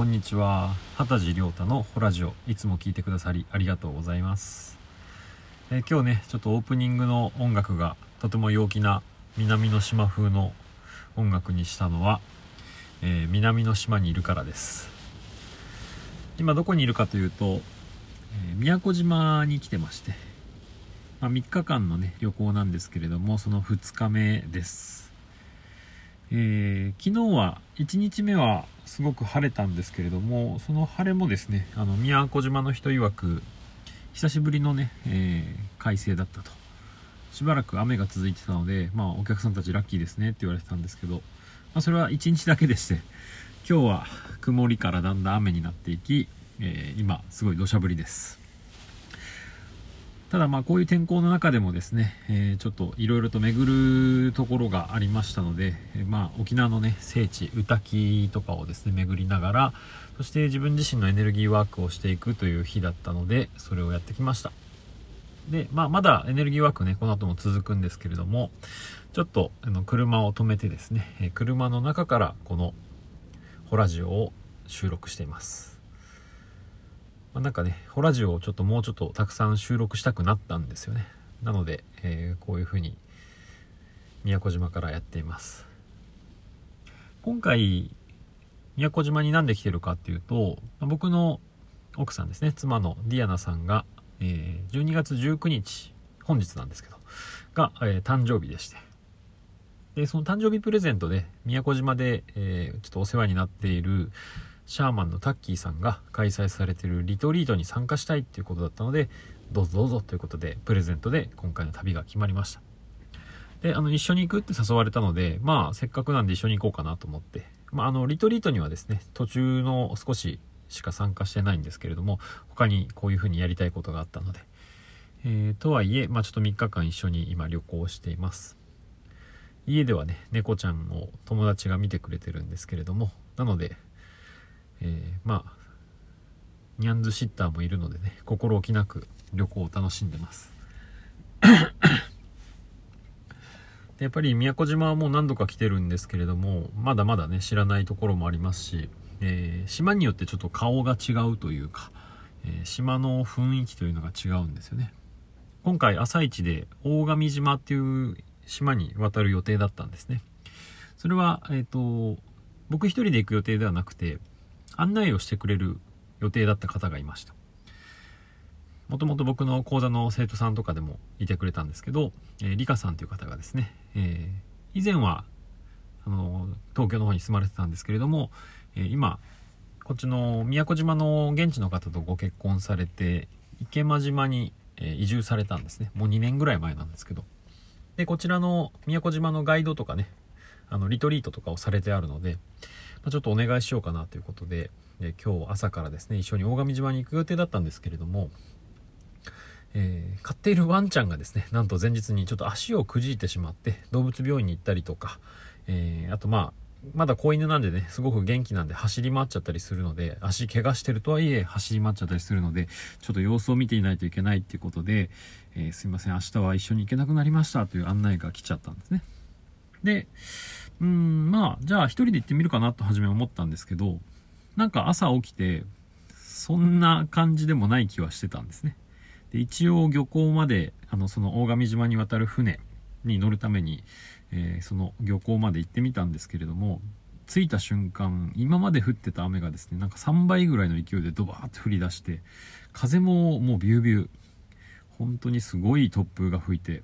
こんにちは。畑地亮太のホラジオ。いつも聞いてくださりありがとうございます、えー今日ねちょっとオープニングの音楽がとても陽気な南の島風の音楽にしたのは、えー南の島にいるからです。今どこにいるかというと、えー宮古島に来てまして、まあ、3日間のね旅行なんですけれどもその2日目です。えー昨日は1日目はすごく晴れたんですけれどもその晴れもですねあの宮古島の人曰く久しぶりのね、えー快晴だったと。しばらく雨が続いてたので、まあ、お客さんたちラッキーですねって言われてたんですけど、まあ、それは1日だけでして今日は曇りからだんだん雨になっていき、えー今すごい土砂降りです。ただまあこういう天候の中でもですね、えーちょっといろいろと巡るところがありましたので、えーまあ沖縄のね聖地宇滝とかをですね巡りながらそして自分自身のエネルギーワークをしていくという日だったのでそれをやってきました。で、まあ、まだエネルギーワークねこの後も続くんですけれどもちょっとあの車を止めてですね、え車の中からこのホラジオを収録しています。まあ、なんかね、ホラジオをちょっともうちょっとたくさん収録したくなったんですよね。なので、えーこういう風に宮古島からやっています。今回、宮古島になんで来てるかっていうと、僕の奥さんですね、妻のディアナさんが、えー12月19日、本日なんですけど、が、えー誕生日でして、で、その誕生日プレゼントで、宮古島で、えーちょっとお世話になっている、シャーマンのタッキーさんが開催されてるリトリートに参加したいっていうことだったのでどうぞどうぞということでプレゼントで今回の旅が決まりました。であの一緒に行くって誘われたのでまあせっかくなんで一緒に行こうかなと思って、まあ、あのリトリートにはですね途中の少ししか参加してないんですけれども他にこういうふうにやりたいことがあったので、えーとはいえ、まあ、ちょっと3日間一緒に今旅行しています。家ではね猫ちゃんを友達が見てくれてるんですけれどもなのでえーまあニャンズシッターもいるのでね心置きなく旅行を楽しんでます。でやっぱり宮古島はもう何度か来てるんですけれどもまだまだね知らないところもありますし、えー島によってちょっと顔が違うというか、えー島の雰囲気というのが違うんですよね。今回朝一で大神島っていう島に渡る予定だったんですね。それはえっ、と僕一人で行く予定ではなくて案内をしてくれる予定だった方がいました。もともと僕の講座の生徒さんとかでもいてくれたんですけど、えー、リカさんという方がですね、えー以前はあの東京の方に住まれてたんですけれども、えー今こっちの宮古島の現地の方とご結婚されて池間島に、え移住されたんですね。もう2年ぐらい前なんですけど。でこちらの宮古島のガイドとかねあのリトリートとかをされてあるので、まちょっとお願いしようかなということで、で今日朝からですね、一緒に大神島に行く予定だったんですけれども、えー飼っているワンちゃんがですね、なんと前日にちょっと足をくじいてしまって、動物病院に行ったりとか、えーあとまあ、まだ子犬なんでね、すごく元気なんで走り回っちゃったりするので、足怪我してるとはいえ走り回っちゃったりするので、ちょっと様子を見ていないといけないっていうことで、えーすいません、明日は一緒に行けなくなりましたという案内が来ちゃったんですね。で、うん、まあ、じゃあ一人で行ってみるかなと初め思ったんですけど、なんか朝起きて、そんな感じでもない気はしてたんですね。で、一応漁港まで、あの、その大神島に渡る船に乗るために、えーその漁港まで行ってみたんですけれども、着いた瞬間、今まで降ってた雨がですね、なんか3倍ぐらいの勢いでドバーって降り出して、風ももうビュービュー、本当にすごい突風が吹いて、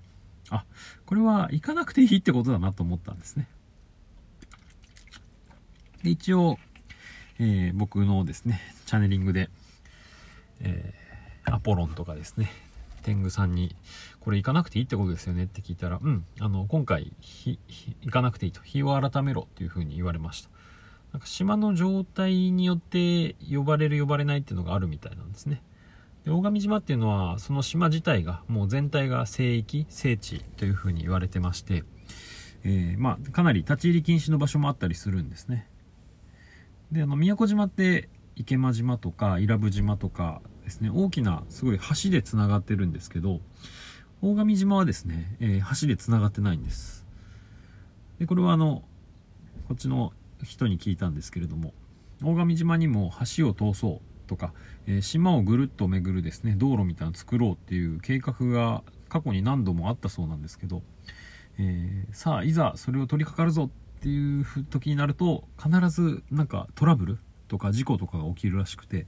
あ、これは行かなくていいってことだなと思ったんですね。で一応、えー僕のですね、チャネリングで、えーアポロンとかですね、天狗さんに、これ行かなくていいってことですよねって聞いたら、うん、あの、今回、行かなくていいと、日を改めろっていうふうに言われました。なんか島の状態によって呼ばれる呼ばれないっていうのがあるみたいなんですね。で大神島っていうのはその島自体がもう全体が聖域聖地というふうに言われてまして、えーまあ、かなり立ち入り禁止の場所もあったりするんですねであの宮古島って池間島とか伊良部島とかですね大きなすごい橋でつながってるんですけど大神島はですね、えー橋でつながってないんです。でこれはあのこっちの人に聞いたんですけれども大神島にも橋を通そうとか、えー、島をぐるっと巡るですね道路みたいなの作ろうっていう計画が過去に何度もあったそうなんですけど、えー、さあいざそれを取り掛かるぞっていう時になると必ずなんかトラブルとか事故とかが起きるらしくて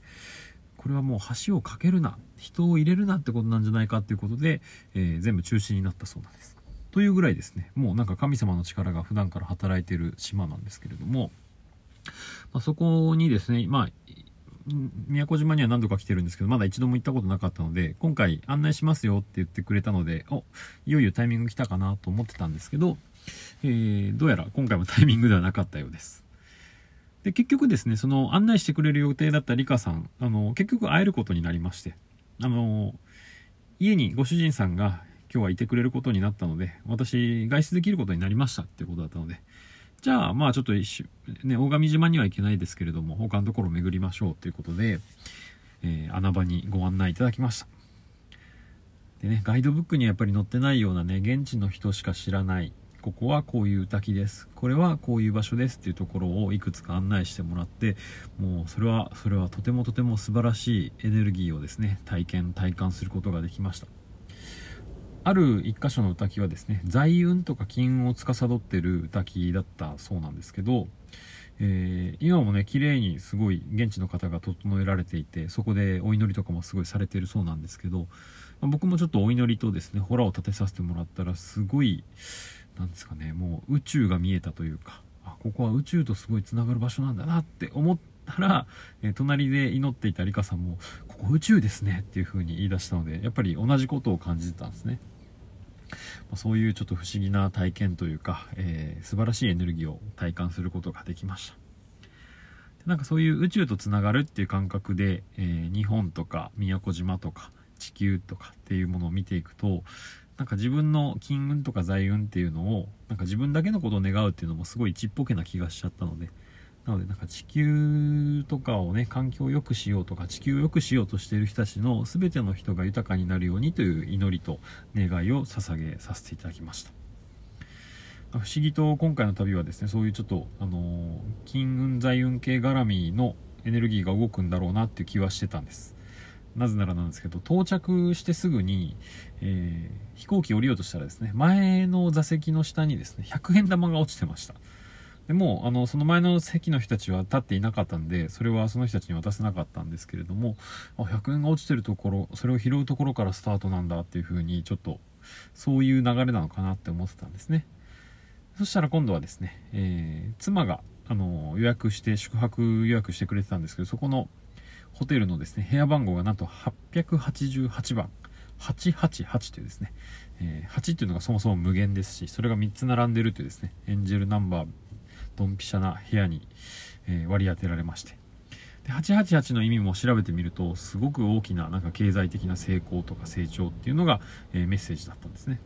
これはもう橋を架けるな人を入れるなってことなんじゃないかっていうことで、えー、全部中止になったそうなんです。というぐらいですねもうなんか神様の力が普段から働いてる島なんですけれども、まあ、そこにですねまあ宮古島には何度か来てるんですけどまだ一度も行ったことなかったので今回案内しますよって言ってくれたのでおいよいよタイミング来たかなと思ってたんですけど、えー、どうやら今回もタイミングではなかったようです。で結局ですねその案内してくれる予定だったリカさんあの結局会えることになりましてあの家にご主人さんが今日はいてくれることになったので私外出できることになりましたってことだったのでじゃあまあちょっと一ね大神島には行けないですけれども他のところを巡りましょうということで、えー、穴場にご案内いただきました。でねガイドブックにはやっぱり載ってないようなね現地の人しか知らないここはこういう滝ですこれはこういう場所ですっていうところをいくつか案内してもらってもうそれはそれはとてもとても素晴らしいエネルギーをですね体験体感することができました。ある一箇所の滝はですね財運とか金運を司ってる滝だったそうなんですけど、えー、今もね綺麗にすごい現地の方が整えられていてそこでお祈りとかもすごいされてるそうなんですけど、まあ、僕もちょっとお祈りとですねホラを立てさせてもらったらすごいなんですかねもう宇宙が見えたというかあここは宇宙とすごいつながる場所なんだなって思ったら、え、隣で祈っていたリカさんも「ここ宇宙ですね」っていう風に言い出したのでやっぱり同じことを感じてたんですね。まそういうちょっと不思議な体験というか、えー、素晴らしいエネルギーを体感することができましたで。なんかそういう宇宙とつながるっていう感覚で、えー、日本とか宮古島とか地球とかっていうものを見ていくとなんか自分の金運とか財運っていうのをなんか自分だけのことを願うっていうのもすごいちっぽけな気がしちゃったのでなのでなんか地球とかをね環境を良くしようとか地球を良くしようとしている人たちの全ての人が豊かになるようにという祈りと願いを捧げさせていただきました。不思議と今回の旅はですねそういうちょっとあの金運財運系絡みのエネルギーが動くんだろうなっていう気はしてたんです。なぜならなんですけど到着してすぐに、えー、飛行機降りようとしたらですね前の座席の下にですね100円玉が落ちてました。でもあのその前の席の人たちは立っていなかったんでそれはその人たちに渡せなかったんですけれどもあ100円が落ちてるところそれを拾うところからスタートなんだっていう風にちょっとそういう流れなのかなって思ってたんですね。そしたら今度はですね、えー、妻があの予約して宿泊予約してくれてたんですけどそこのホテルのですね部屋番号がなんと888番。888というですね、えー、8っていうのがそもそも無限ですしそれが3つ並んでるというですねエンジェルナンバードンピシャな部屋に、えー、割り当てられまして。で888の意味も調べてみるとすごく大きななんか経済的な成功とか成長っていうのが、えー、メッセージだったんですね。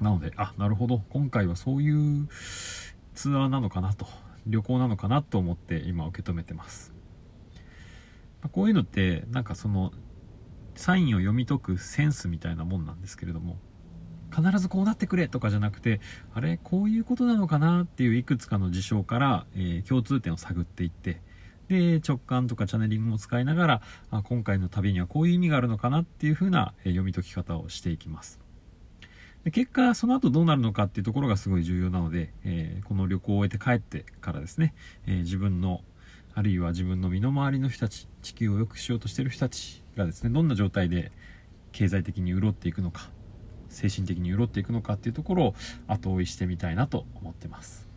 なのであなるほど。今回はそういうツアーなのかなと。旅行なのかなと思って今受け止めてます。こういうのってなんかそのサインを読み解くセンスみたいなもんなんですけれども必ずこうなってくれとかじゃなくてあれこういうことなのかなっていういくつかの事象から、えー、共通点を探っていってで直感とかチャネリングも使いながらあ今回の旅にはこういう意味があるのかなっていう風な、えー、読み解き方をしていきます。で結果その後どうなるのかっていうところがすごい重要なので、えー、この旅行を終えて帰ってからですね、え自分のあるいは自分の身の回りの人たち地球を良くしようとしてる人たちがですねどんな状態で経済的に潤っていくのか精神的に潤っていくのかっていうところを後追いしてみたいなと思ってます。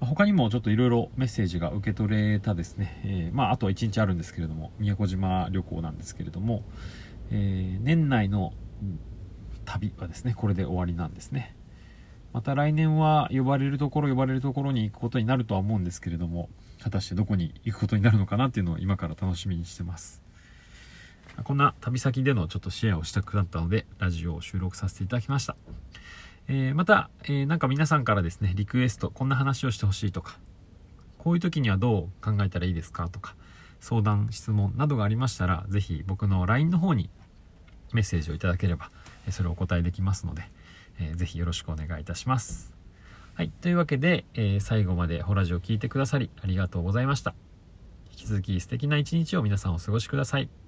他にもちょっといろいろメッセージが受け取れたですね、えー、まああとは1日あるんですけれども宮古島旅行なんですけれども、えー、年内の旅はですねこれで終わりなんですね。また来年は呼ばれるところ呼ばれるところに行くことになるとは思うんですけれども果たしてどこに行くことになるのかなっていうのを今から楽しみにしてます。こんな旅先でのちょっとシェアをしたくなったのでラジオを収録させていただきました、えー、また、えー、なんか皆さんからですねリクエストこんな話をしてほしいとかこういう時にはどう考えたらいいですかとか相談質問などがありましたら是非僕の LINE の方にメッセージをいただければそれをお答えできますので、えー、ぜひよろしくお願いいたしますはい。というわけで、えー最後までホラジオ聞いてくださりありがとうございました。引き続き素敵な一日を皆さんお過ごしください。